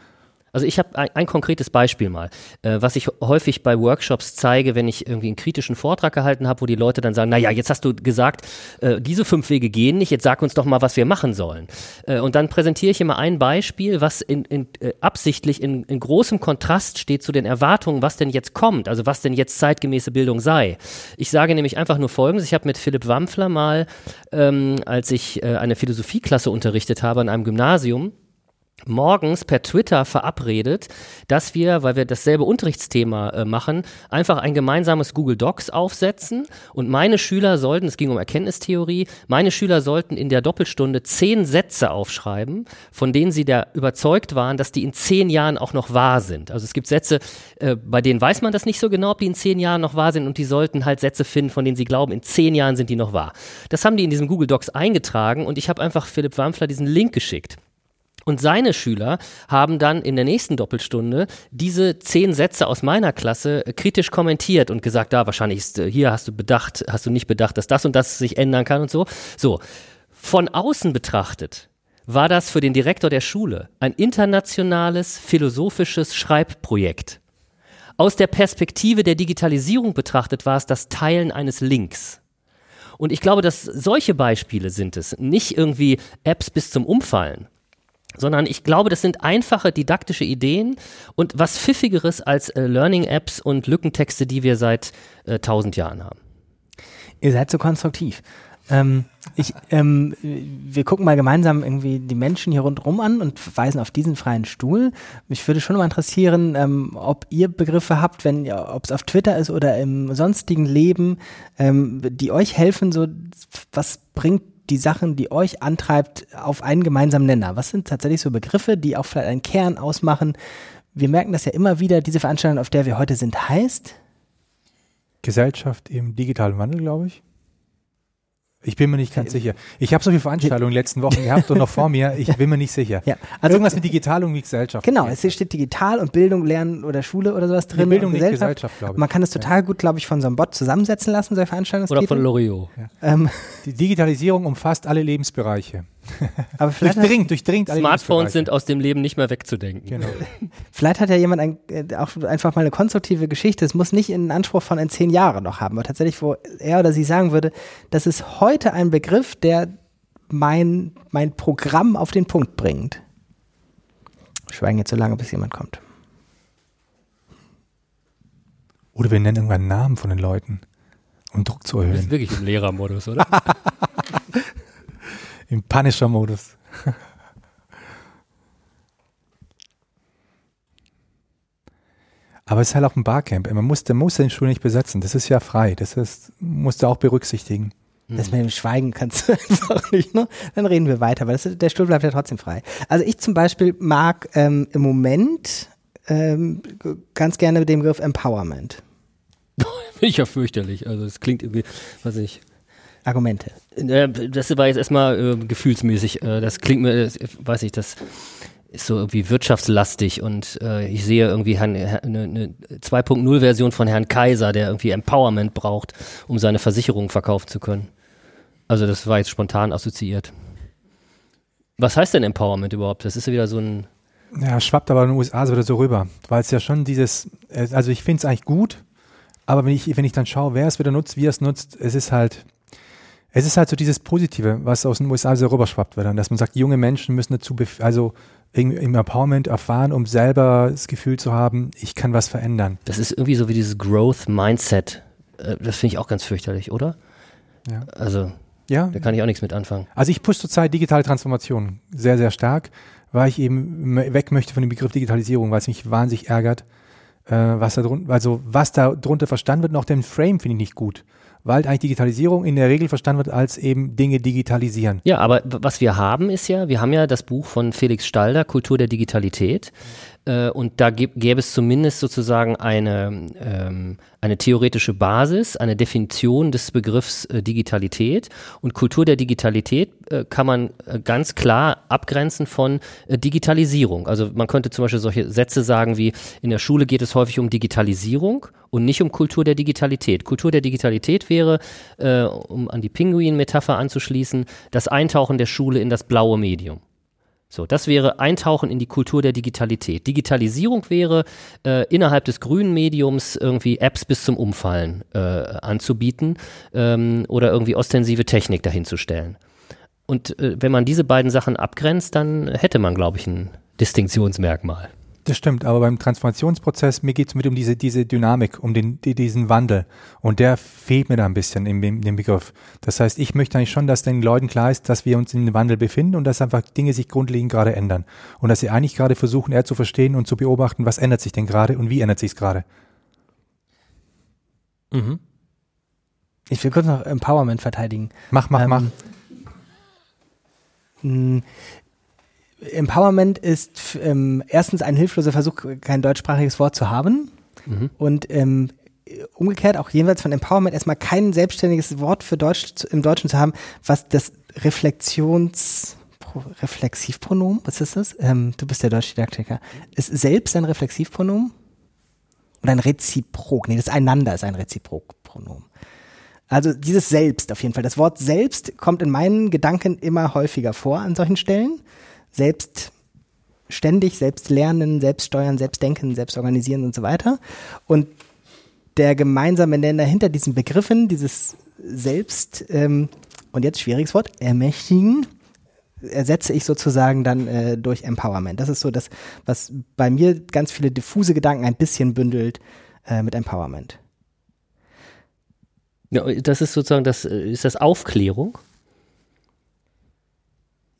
Also ich habe ein, ein, konkretes Beispiel mal, äh, was ich häufig bei Workshops zeige, wenn ich irgendwie einen kritischen Vortrag gehalten habe, wo die Leute dann sagen, naja, jetzt hast du gesagt, äh, diese fünf Wege gehen nicht, jetzt sag uns doch mal, was wir machen sollen. Äh, und dann präsentiere ich immer ein Beispiel, was in, in, äh, absichtlich in, in großem Kontrast steht zu den Erwartungen, was denn jetzt kommt, also was denn jetzt zeitgemäße Bildung sei. Ich sage nämlich einfach nur Folgendes, ich habe mit Philipp Wampfler mal, ähm, als ich äh, eine Philosophieklasse unterrichtet habe an einem Gymnasium, morgens per Twitter verabredet, dass wir, weil wir dasselbe Unterrichtsthema äh, machen, einfach ein gemeinsames Google Docs aufsetzen und meine Schüler sollten, es ging um Erkenntnistheorie, meine Schüler sollten in der Doppelstunde zehn Sätze aufschreiben, von denen sie da überzeugt waren, dass die in zehn Jahren auch noch wahr sind. Also es gibt Sätze, äh, bei denen weiß man das nicht so genau, ob die in zehn Jahren noch wahr sind und die sollten halt Sätze finden, von denen sie glauben, in zehn Jahren sind die noch wahr. Das haben die in diesem Google Docs eingetragen und ich habe einfach Philipp Wampfler diesen Link geschickt. Und seine Schüler haben dann in der nächsten Doppelstunde diese zehn Sätze aus meiner Klasse äh, kritisch kommentiert und gesagt, da wahrscheinlich ist, äh, hier hast du bedacht, hast du nicht bedacht, dass das und das sich ändern kann und so. So. Von außen betrachtet war das für den Direktor der Schule ein internationales philosophisches Schreibprojekt. Aus der Perspektive der Digitalisierung betrachtet war es das Teilen eines Links. Und ich glaube, dass solche Beispiele sind es, nicht irgendwie Apps bis zum Umfallen, sondern ich glaube, das sind einfache didaktische Ideen und was pfiffigeres als äh, Learning-Apps und Lückentexte, die wir seit äh, tausend äh, Jahren haben. Ihr seid so konstruktiv. Ähm, ich, ähm, wir gucken mal gemeinsam irgendwie die Menschen hier rundherum an und weisen auf diesen freien Stuhl. Mich würde schon mal interessieren, ähm, ob ihr Begriffe habt, wenn ob es auf Twitter ist oder im sonstigen Leben, ähm, die euch helfen, so was bringt die Sachen, die euch antreibt, auf einen gemeinsamen Nenner? Was sind tatsächlich so Begriffe, die auch vielleicht einen Kern ausmachen? Wir merken das ja immer wieder, diese Veranstaltung, auf der wir heute sind, heißt Gesellschaft im digitalen Wandel, glaube ich. Ich bin mir nicht ganz sicher. Ich habe so viele Veranstaltungen in den letzten Wochen gehabt und noch vor mir. Ich bin mir nicht sicher. Ja, also Irgendwas mit Digital und Gesellschaft. Genau, es steht Digital und Bildung, Lernen oder Schule oder sowas drin. Die Bildung, nicht Gesellschaft, Gesellschaft glaube ich. Man kann es total gut, glaube ich, von so einem Bot zusammensetzen lassen, solche Veranstaltungen. Oder von Loriot. Ja. Ähm. Die Digitalisierung umfasst alle Lebensbereiche. Aber vielleicht durchdringt, durchdringt alle Smartphones sind aus dem Leben nicht mehr wegzudenken. Genau. vielleicht hat ja jemand ein, äh, auch einfach mal eine konstruktive Geschichte. Es muss nicht einen Anspruch von in zehn Jahren noch haben, aber tatsächlich, wo er oder sie sagen würde, das ist heute ein Begriff, der mein, mein Programm auf den Punkt bringt. Schweigen jetzt so lange, bis jemand kommt. Oder wir nennen irgendwann Namen von den Leuten, um Druck zu erhöhen. Das ist wirklich im Lehrermodus, oder? Im Punisher-Modus. Aber es ist halt auch ein Barcamp. Man muss, der muss den Stuhl nicht besetzen. Das ist ja frei. Das ist, musst du auch berücksichtigen. Das mit dem Schweigen kannst du einfach nicht, ne? Dann reden wir weiter, weil das, der Stuhl bleibt ja trotzdem frei. Also ich zum Beispiel mag ähm, im Moment ähm, ganz gerne den Begriff Empowerment. Finde ich ja fürchterlich. Also es klingt irgendwie, weiß ich, Argumente. Das war jetzt erstmal äh, gefühlsmäßig. Äh, das klingt mir, das, weiß ich, das ist so irgendwie wirtschaftslastig und äh, ich sehe irgendwie eine, eine 2.0-Version von Herrn Kaiser, der irgendwie Empowerment braucht, um seine Versicherung verkaufen zu können. Also das war jetzt spontan assoziiert. Was heißt denn Empowerment überhaupt? Das ist ja wieder so ein. Ja, schwappt aber in den USA so wieder so rüber, weil es ja schon dieses, äh, also ich finde es eigentlich gut, aber wenn ich, wenn ich dann schaue, wer es wieder nutzt, wie er es nutzt, es ist halt, es ist halt so dieses Positive, was aus den USA so rüberschwappt wird, dass man sagt, junge Menschen müssen dazu, also im Empowerment erfahren, um selber das Gefühl zu haben, ich kann was verändern. Das ist irgendwie so wie dieses Growth Mindset. Äh, Das finde ich auch ganz fürchterlich, oder? Ja. Also, Ja, da kann ich auch nichts mit anfangen. Also ich push zurzeit digitale Transformation sehr, sehr stark, weil ich eben weg möchte von dem Begriff Digitalisierung, weil es mich wahnsinnig ärgert, äh, was da drunter, also was da drunter verstanden wird, und auch den Frame finde ich nicht gut. Weil eigentlich Digitalisierung in der Regel verstanden wird als eben Dinge digitalisieren. Ja, aber was wir haben ist ja, wir haben ja das Buch von Felix Stalder, Kultur der Digitalität. Äh, und da gäb- gäbe es zumindest sozusagen eine, ähm, eine theoretische Basis, eine Definition des Begriffs äh, Digitalität. Und Kultur der Digitalität äh, kann man äh, ganz klar abgrenzen von äh, Digitalisierung. Also man könnte zum Beispiel solche Sätze sagen wie, in der Schule geht es häufig um Digitalisierung und nicht um Kultur der Digitalität. Kultur der Digitalität wäre, äh, um an die Pinguin-Metapher anzuschließen, das Eintauchen der Schule in das blaue Medium. So, das wäre Eintauchen in die Kultur der Digitalität. Digitalisierung wäre, äh, innerhalb des grünen Mediums irgendwie Apps bis zum Umfallen äh, anzubieten ähm, oder irgendwie ostensive Technik dahinzustellen. Und äh, wenn man diese beiden Sachen abgrenzt, dann hätte man, glaube ich, ein Distinktionsmerkmal. Das stimmt, aber beim Transformationsprozess, mir geht es mit um diese, diese Dynamik, um den, die, diesen Wandel. Und der fehlt mir da ein bisschen in dem, in dem Begriff. Das heißt, ich möchte eigentlich schon, dass den Leuten klar ist, dass wir uns in dem Wandel befinden und dass einfach Dinge sich grundlegend gerade ändern. Und dass sie eigentlich gerade versuchen, eher zu verstehen und zu beobachten, was ändert sich denn gerade und wie ändert sich es gerade. Ich will kurz noch Empowerment verteidigen. Mach, mach, Ähm, mach. Empowerment ist ähm, erstens ein hilfloser Versuch, kein deutschsprachiges Wort zu haben. Und ähm, umgekehrt auch jenseits von Empowerment erstmal kein selbstständiges Wort für Deutsch im Deutschen zu haben, was das Reflexions Pro- Reflexivpronomen, was ist das? Ähm, du bist der Deutschdidaktiker. Ist selbst ein Reflexivpronomen? Oder ein Reziprok? Nee, das Einander ist ein Reziprokpronomen. Also dieses Selbst auf jeden Fall. Das Wort Selbst kommt in meinen Gedanken immer häufiger vor an solchen Stellen. Selbst ständig, selbst lernen, selbst steuern, selbst denken, selbst organisieren und so weiter. Und der gemeinsame Nenner hinter diesen Begriffen, dieses Selbst, ähm, und jetzt schwieriges Wort, ermächtigen, ersetze ich sozusagen dann äh, durch Empowerment. Das ist so das, was bei mir ganz viele diffuse Gedanken ein bisschen bündelt äh, mit Empowerment. Ja, das ist sozusagen das, äh, ist das Aufklärung?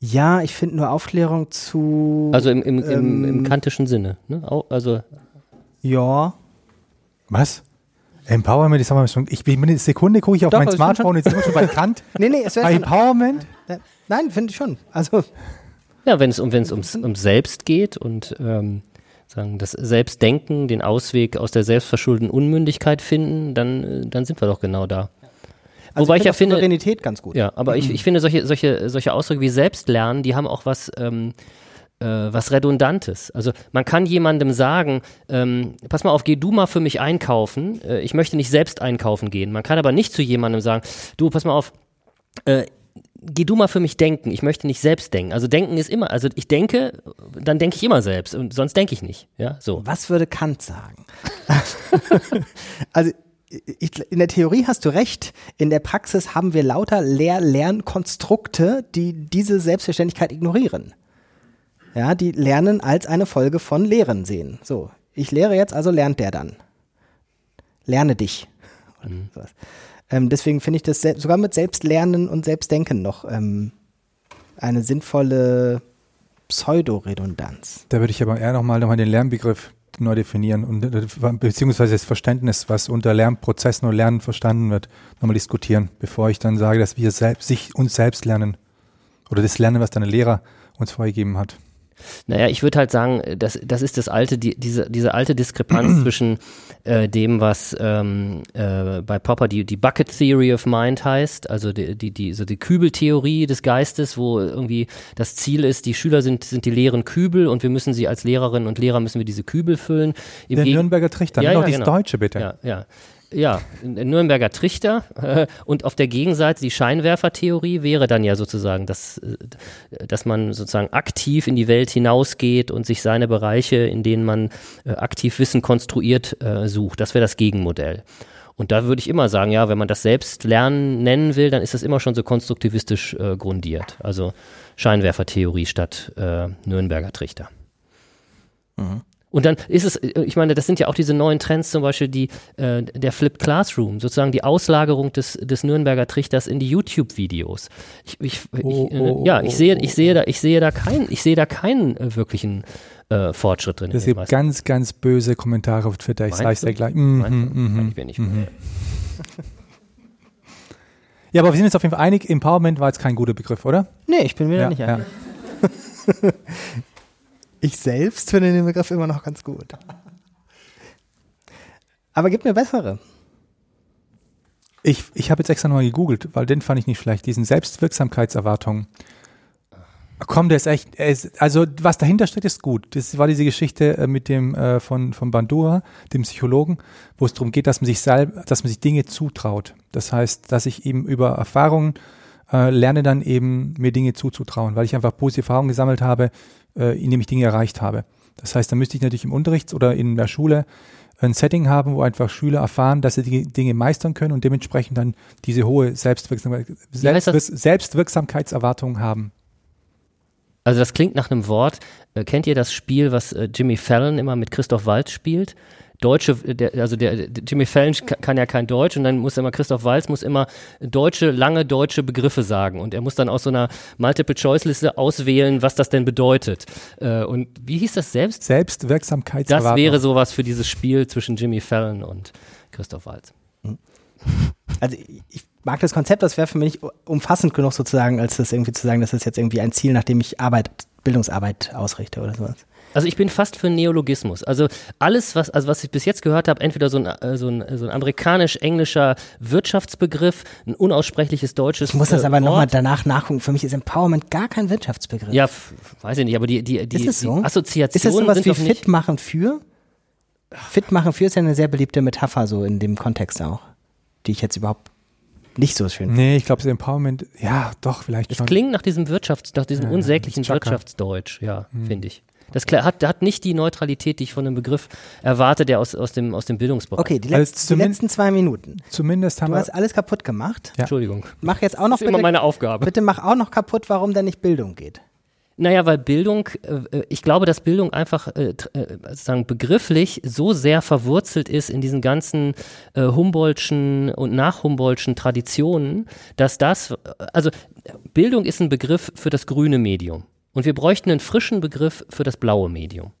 Ja, ich finde nur Aufklärung zu. Also im, im, im, im Ähm, kantischen Sinne. Ne? Also ja. Was? Empowerment, ich sag mal schon, ich bin eine Sekunde, gucke ich auf Doch, mein Smartphone, jetzt sind wir schon bei Kant. Nee, nee, es wäre Bei. Empowerment? Äh, Nein, finde ich schon. Also, Ja, wenn es um wenn es ums, ums Selbst geht und ähm, sagen das Selbstdenken, den Ausweg aus der selbstverschuldeten Unmündigkeit finden, dann äh, dann sind wir doch genau da. Also Wobei ich ja auch finde, Souveränität ganz gut. ja, aber ich, ich finde solche solche solche Ausdrücke wie Selbstlernen, die haben auch was ähm, äh, was Redundantes. Also man kann jemandem sagen, ähm, pass mal auf, geh du mal für mich einkaufen. Äh, ich möchte nicht selbst einkaufen gehen. Man kann aber nicht zu jemandem sagen, du, pass mal auf, äh, geh du mal für mich denken. Ich möchte nicht selbst denken. Also denken ist immer, also ich denke, dann denke ich immer selbst und sonst denke ich nicht. Ja, so. Was würde Kant sagen? also ich, in der Theorie hast du recht. In der Praxis haben wir lauter Lehr-Lernkonstrukte, die diese Selbstverständlichkeit ignorieren. Ja, die Lernen als eine Folge von Lehren sehen. So, ich lehre jetzt, also lernt der dann. Lerne dich. Sowas. Ähm, deswegen finde ich das sogar mit Selbstlernen und Selbstdenken noch ähm, eine sinnvolle Pseudoredundanz. Da würde ich aber eher nochmal noch mal den Lernbegriff neu definieren und äh, beziehungsweise das Verständnis, was unter Lernprozessen und Lernen verstanden wird, nochmal diskutieren, bevor ich dann sage, dass wir selbst, sich uns selbst lernen oder das Lernen, was deine Lehrer uns vorgegeben hat. Naja, ich würde halt sagen, das, das ist das alte, die, diese, diese alte Diskrepanz zwischen äh, dem, was ähm, äh, bei Popper die, die Bucket Theory of Mind heißt, also die, die, die, so die Kübeltheorie des Geistes, wo irgendwie das Ziel ist, die Schüler sind, sind die leeren Kübel und wir müssen sie als Lehrerinnen und Lehrer müssen wir diese Kübel füllen. Im Der Geg- Nürnberger Trichter, Ja, doch ja, dieses genau. Deutsche bitte. Ja, ja. Ja, Nürnberger Trichter äh, und auf der Gegenseite die Scheinwerfertheorie wäre dann ja sozusagen, dass, äh, dass man sozusagen aktiv in die Welt hinausgeht und sich seine Bereiche, in denen man äh, aktiv Wissen konstruiert, sucht. Das wäre das Gegenmodell. Und da würde ich immer sagen, ja, wenn man das selbst lernen nennen will, dann ist das immer schon so konstruktivistisch grundiert. Also Scheinwerfertheorie statt Nürnberger Trichter. Mhm. Und dann ist es, äh, ich meine, das sind ja auch diese neuen Trends, zum Beispiel die, äh, der Flipped Classroom, sozusagen die Auslagerung des, des Nürnberger Trichters in die YouTube-Videos. Ich, ich, Oh, ich, äh, oh, ja, oh, ich sehe, oh, ich sehe da, ich sehe da keinen, ich sehe da keinen äh, wirklichen äh, Fortschritt drin. in Es gibt meisten- ganz, ganz böse Kommentare auf Twitter. Ich sage es dir gleich. Meinst du? Kann ich mir nicht mhm. vorstellen. Ja, aber wir sind jetzt auf jeden Fall einig, Empowerment war jetzt kein guter Begriff, oder? Nee, ich bin mir da Ja, nicht ja. Ich selbst finde den Begriff immer noch ganz gut. Aber gib mir bessere. Ich, ich habe jetzt extra nochmal gegoogelt, weil den fand ich nicht schlecht. Diesen Selbstwirksamkeitserwartungen. Komm, der ist echt, ist, also was dahinter steckt, ist gut. Das war diese Geschichte äh, mit dem äh, von, von Bandura, dem Psychologen, wo es darum geht, dass man sich selber, dass man sich Dinge zutraut. Das heißt, dass ich eben über Erfahrungen äh, lerne dann eben mir Dinge zuzutrauen, weil ich einfach positive Erfahrungen gesammelt habe, äh, indem ich Dinge erreicht habe. Das heißt, da müsste ich natürlich im Unterricht oder in der Schule ein Setting haben, wo einfach Schüler erfahren, dass sie die Dinge meistern können und dementsprechend dann diese hohe Selbstwirksamkeit, heißt das? Selbstwirk Selbstwirksamkeitserwartung haben. Also das klingt nach einem Wort. Äh, kennt ihr das Spiel, was äh, Jimmy Fallon immer mit Christoph Waltz spielt? Deutsche, der, also der, der Jimmy Fallon ka- kann ja kein Deutsch und dann muss immer Christoph Waltz muss immer deutsche, lange deutsche Begriffe sagen und er muss dann aus so einer Multiple-Choice-Liste auswählen, was das denn bedeutet. Äh, und wie hieß das selbst? Das Selbstwirksamkeitserwartung. wäre sowas für dieses Spiel zwischen Jimmy Fallon und Christoph Waltz. Also ich mag das Konzept, das wäre für mich umfassend genug sozusagen, als das irgendwie zu sagen, das ist jetzt irgendwie ein Ziel, nach dem ich Arbeit, Bildungsarbeit ausrichte oder sowas. Also ich bin fast für Neologismus. Also alles, was, also was ich bis jetzt gehört habe, entweder so ein, äh, so ein, so ein amerikanisch-englischer Wirtschaftsbegriff, ein unaussprechliches deutsches Ich muss das äh, aber nochmal danach nachgucken. Für mich ist Empowerment gar kein Wirtschaftsbegriff. Ja, weiß ich nicht, aber die, die, die, ist es so? die Assoziationen Ist das sowas wie fit machen für? Fit machen für ist ja eine sehr beliebte Metapher so in dem Kontext auch, die ich jetzt überhaupt nicht so schön finde. Nee, ich glaube, das Empowerment, ja, doch, vielleicht Es schon. klingt nach diesem Wirtschafts-, nach diesem Ja, unsäglichen das. Wirtschaftsdeutsch, ja, finde ich. Das hat, hat nicht die Neutralität, die ich von einem Begriff erwarte, der aus, aus, dem, aus dem Bildungsbereich. Okay, die, Also letz, die letzten zwei Minuten. Zumindest haben Du wir. hast alles kaputt gemacht. Ja. Entschuldigung. Mach jetzt auch noch Das ist immer bitte, meine Aufgabe. bitte mach auch noch kaputt, warum denn nicht Bildung geht. Naja, weil Bildung, äh, äh, ich glaube, dass Bildung einfach äh, sozusagen begrifflich so sehr verwurzelt ist in diesen ganzen Humboldtschen und nach-Humboldtschen Traditionen, dass das, also Bildung ist ein Begriff für das grüne Medium. Und wir bräuchten einen frischen Begriff für das blaue Medium.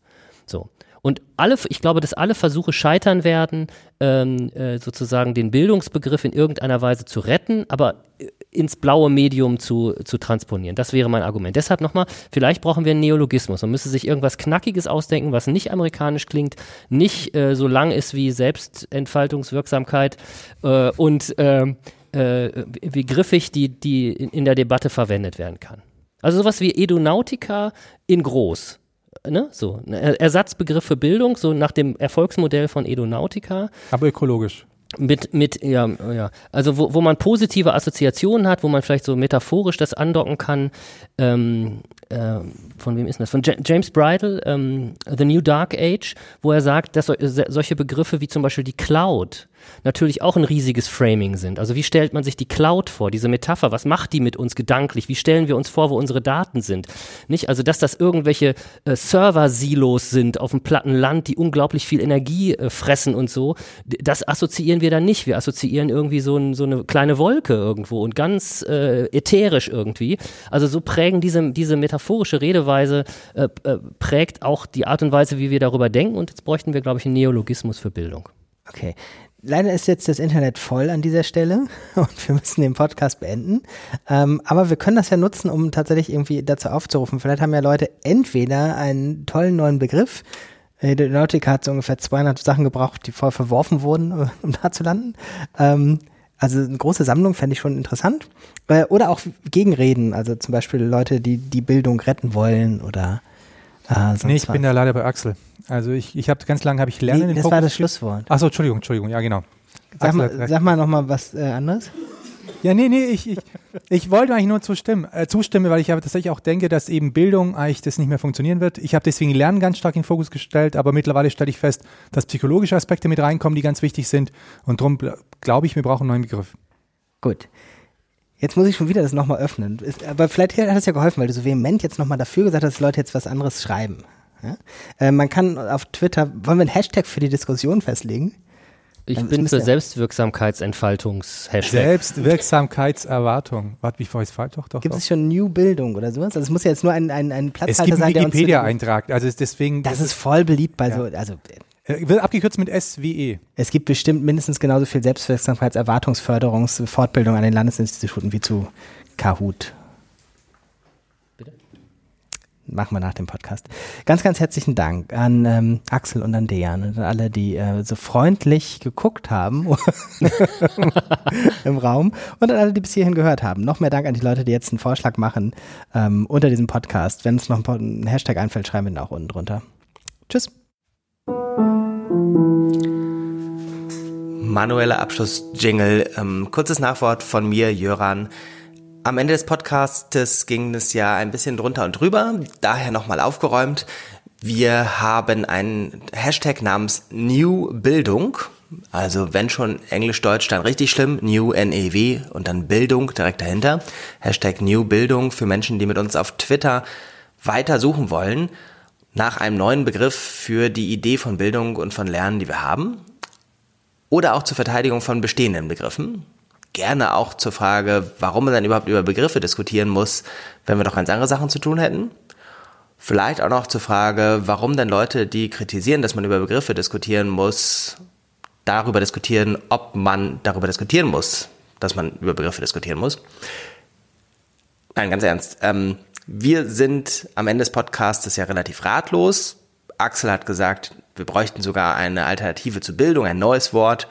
So. Und alle, ich glaube, dass alle Versuche scheitern werden, ähm, äh, sozusagen den Bildungsbegriff in irgendeiner Weise zu retten, aber äh, ins blaue Medium zu, zu transponieren. Das wäre mein Argument. Deshalb nochmal, vielleicht brauchen wir einen Neologismus. Man müsste sich irgendwas Knackiges ausdenken, was nicht amerikanisch klingt, nicht äh, so lang ist wie Selbstentfaltungswirksamkeit äh, und ähm, äh, wie griffig die, die in, in der Debatte verwendet werden kann. Also sowas wie Edunautica in groß. Ne? So, ein Ersatzbegriff für Bildung, so nach dem Erfolgsmodell von Edunautica aber ökologisch. mit, mit, ja, ja, also wo, wo man positive Assoziationen hat, wo man vielleicht so metaphorisch das andocken kann. Ähm, ähm, von wem ist das? Von Ja- James Bridle, ähm, The New Dark Age, wo er sagt, dass so, solche Begriffe wie zum Beispiel die Cloud natürlich auch ein riesiges Framing sind. Also wie stellt man sich die Cloud vor, diese Metapher, was macht die mit uns gedanklich? Wie stellen wir uns vor, wo unsere Daten sind? Nicht? Also dass das irgendwelche äh, Server-Silos sind auf dem platten Land, die unglaublich viel Energie äh, fressen und so, das assoziieren wir dann nicht. Wir assoziieren irgendwie so, ein, so eine kleine Wolke irgendwo und ganz äh, ätherisch irgendwie. Also so prägen diese, diese metaphorische Redeweise, äh, äh, prägt auch die Art und Weise, wie wir darüber denken und jetzt bräuchten wir, glaube ich, einen Neologismus für Bildung. Okay. Leider ist jetzt das Internet voll an dieser Stelle und wir müssen den Podcast beenden. Ähm, aber wir können das ja nutzen, um tatsächlich irgendwie dazu aufzurufen. Vielleicht haben ja Leute entweder einen tollen neuen Begriff. Äh, Nautica hat so ungefähr 200 Sachen gebraucht, die voll verworfen wurden, um da zu landen. Ähm, also eine große Sammlung fände ich schon interessant. Äh, oder auch Gegenreden, also zum Beispiel Leute, die die Bildung retten wollen oder äh, Nee, ich was. bin da leider bei Axel. Also ich, ich habe ganz lange habe ich Lernen Nee, in das Fokus war das Schlusswort. Achso, Entschuldigung, Entschuldigung, ja genau. Sag mal, sag mal nochmal was äh, anderes. Ja, nee, nee, ich, ich, ich wollte eigentlich nur zustimmen, äh, zustimmen, weil ich aber tatsächlich auch denke, dass eben Bildung eigentlich das nicht mehr funktionieren wird. Ich habe deswegen Lernen ganz stark in den Fokus gestellt, aber mittlerweile stelle ich fest, dass psychologische Aspekte mit reinkommen, die ganz wichtig sind. Und darum glaube ich, wir brauchen einen neuen Begriff. Gut. Jetzt muss ich schon wieder das nochmal öffnen. Ist, aber vielleicht hat es ja geholfen, weil du so vehement jetzt nochmal dafür gesagt hast, dass Leute jetzt was anderes schreiben. Ja? Äh, man kann auf Twitter, wollen wir einen Hashtag für die Diskussion festlegen? Ich Dann bin müsste- für Selbstwirksamkeitsentfaltungs-Hashtag. Selbstwirksamkeitserwartung. Warte, wie vorher ist falsch? Doch, doch, Gibt es schon New Bildung oder sowas? Also es muss ja jetzt nur ein, ein, ein Es Platzhalter gibt einen sein, der uns... Wikipedia-Eintrag, also ist deswegen. Das ist voll beliebt bei Ja. so, also Äh, wird abgekürzt mit S wie E. es gibt bestimmt mindestens genauso viel Selbstwirksamkeitserwartungsförderungsfortbildung an den Landesinstituten wie zu Kahoot. Machen wir nach dem Podcast. Ganz, ganz herzlichen Dank an ähm, Axel und an Dejan und an alle, die äh, so freundlich geguckt haben im Raum und an alle, die bis hierhin gehört haben. Noch mehr Dank an die Leute, die jetzt einen Vorschlag machen ähm, unter diesem Podcast. Wenn uns noch ein, ein Hashtag einfällt, schreiben wir ihn auch unten drunter. Tschüss. Manueller Abschluss-Jingle. Ähm, kurzes Nachwort von mir, Jöran. Am Ende des Podcastes ging es ja ein bisschen drunter und drüber, daher nochmal aufgeräumt. Wir haben einen Hashtag namens New Bildung. Also wenn schon Englisch-Deutsch, dann richtig schlimm. New N-E-W und dann Bildung direkt dahinter. Hashtag New Bildung für Menschen, die mit uns auf Twitter weiter suchen wollen nach einem neuen Begriff für die Idee von Bildung und von Lernen, die wir haben oder auch zur Verteidigung von bestehenden Begriffen. Gerne auch zur Frage, warum man dann überhaupt über Begriffe diskutieren muss, wenn wir doch ganz andere Sachen zu tun hätten. Vielleicht auch noch zur Frage, warum denn Leute, die kritisieren, dass man über Begriffe diskutieren muss, darüber diskutieren, ob man darüber diskutieren muss, dass man über Begriffe diskutieren muss. Nein, ganz ernst. Ähm, wir sind am Ende des Podcasts ja relativ ratlos. Axel hat gesagt, wir bräuchten sogar eine Alternative zu Bildung, ein neues Wort.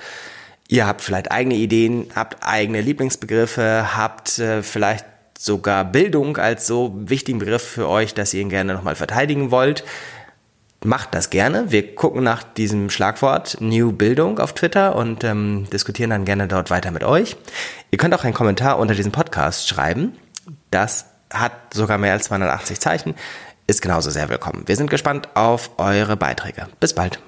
Ihr habt vielleicht eigene Ideen, habt eigene Lieblingsbegriffe, habt äh, vielleicht sogar Bildung als so wichtigen Begriff für euch, dass ihr ihn gerne nochmal verteidigen wollt. Macht das gerne. Wir gucken nach diesem Schlagwort New Bildung auf Twitter und ähm, diskutieren dann gerne dort weiter mit euch. Ihr könnt auch einen Kommentar unter diesem Podcast schreiben. Das hat sogar mehr als 280 Zeichen. Ist genauso sehr willkommen. Wir sind gespannt auf eure Beiträge. Bis bald.